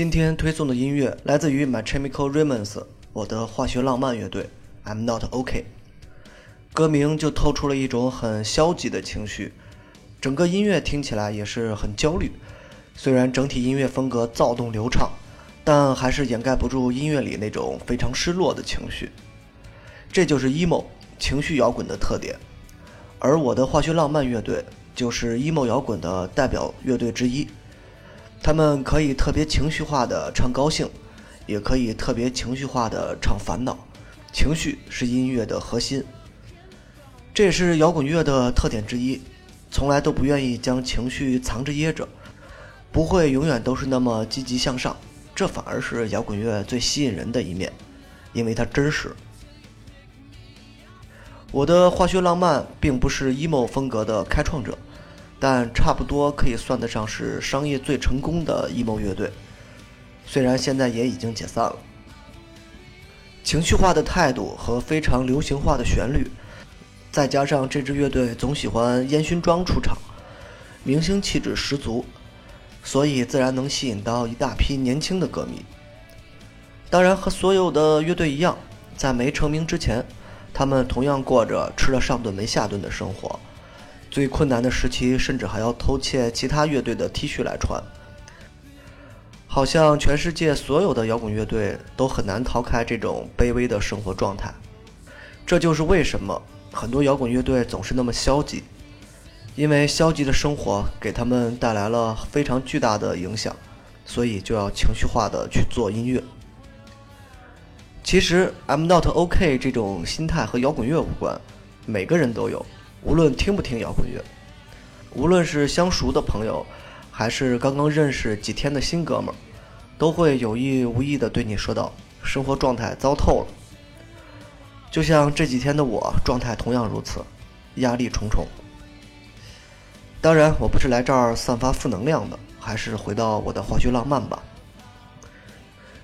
今天推送的音乐来自于 My Chemical Romance，我的化学浪漫乐队。I'm not OK。歌名就透出了一种很消极的情绪，整个音乐听起来也是很焦虑。虽然整体音乐风格躁动流畅，但还是掩盖不住音乐里那种非常失落的情绪。这就是 emo 情绪摇滚的特点，而我的化学浪漫乐队就是 emo 摇滚的代表乐队之一。他们可以特别情绪化的唱高兴，也可以特别情绪化的唱烦恼。情绪是音乐的核心，这也是摇滚乐的特点之一，从来都不愿意将情绪藏着掖着，不会永远都是那么积极向上，这反而是摇滚乐最吸引人的一面，因为它真实。我的化学浪漫并不是 emo 风格的开创者，但差不多可以算得上是商业最成功的 emo 乐队，虽然现在也已经解散了。情绪化的态度和非常流行化的旋律，再加上这支乐队总喜欢烟熏妆出场，明星气质十足，所以自然能吸引到一大批年轻的歌迷。当然，和所有的乐队一样，在没成名之前，他们同样过着吃了上顿没下顿的生活，最困难的时期甚至还要偷窃其他乐队的 T 恤来穿。好像全世界所有的摇滚乐队都很难逃开这种卑微的生活状态，这就是为什么很多摇滚乐队总是那么消极，因为消极的生活给他们带来了非常巨大的影响，所以就要情绪化的去做音乐。其实 I'm not OK 这种心态和摇滚乐无关，每个人都有，无论听不听摇滚乐，无论是相熟的朋友。还是刚刚认识几天的新哥们儿，都会有意无意的对你说道：“生活状态糟透了。”就像这几天的我状态同样如此，压力重重。当然，我不是来这儿散发负能量的，还是回到我的化学浪漫吧。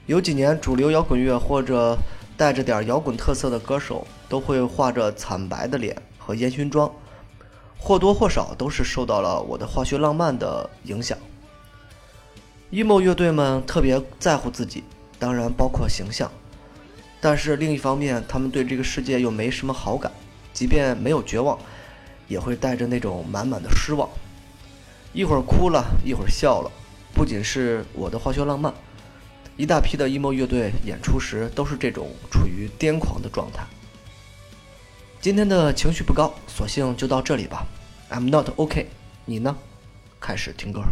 有几年，主流摇滚乐或者带着点摇滚特色的歌手，都会画着惨白的脸和烟熏妆。或多或少都是受到了我的化学浪漫的影响。emo 乐队们特别在乎自己，当然包括形象，但是另一方面，他们对这个世界又没什么好感，即便没有绝望，也会带着那种满满的失望，一会儿哭了，一会儿笑了。不仅是我的化学浪漫，一大批的 emo 乐队演出时都是这种处于癫狂的状态。今天的情绪不高，索性就到这里吧。I'm not OK，你呢？开始听歌。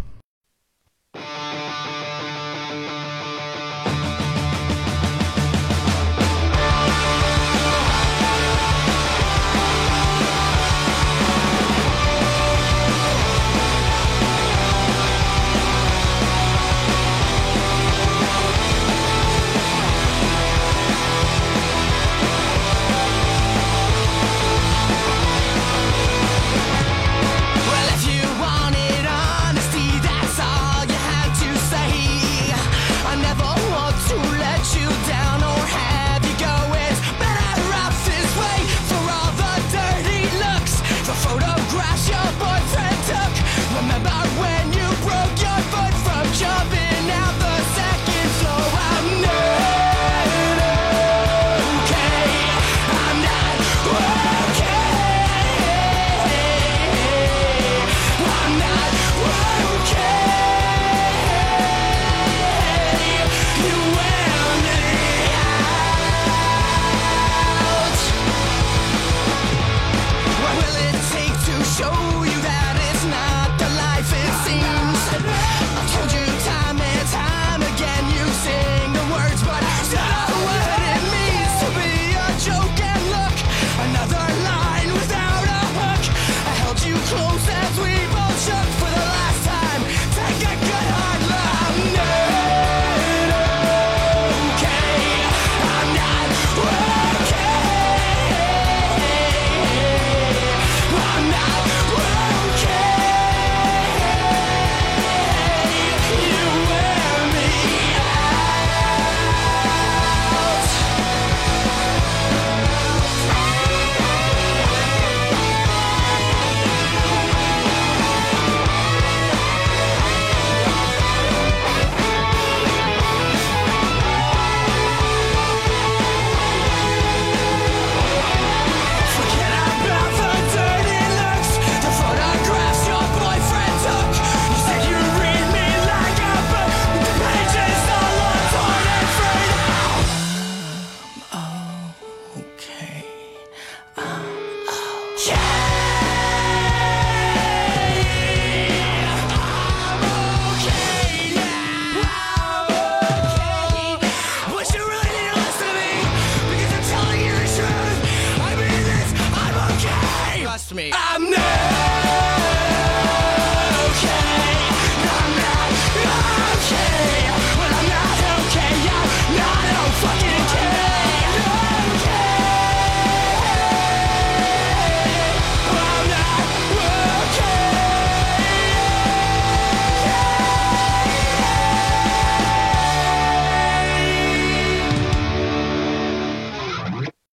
Yeah!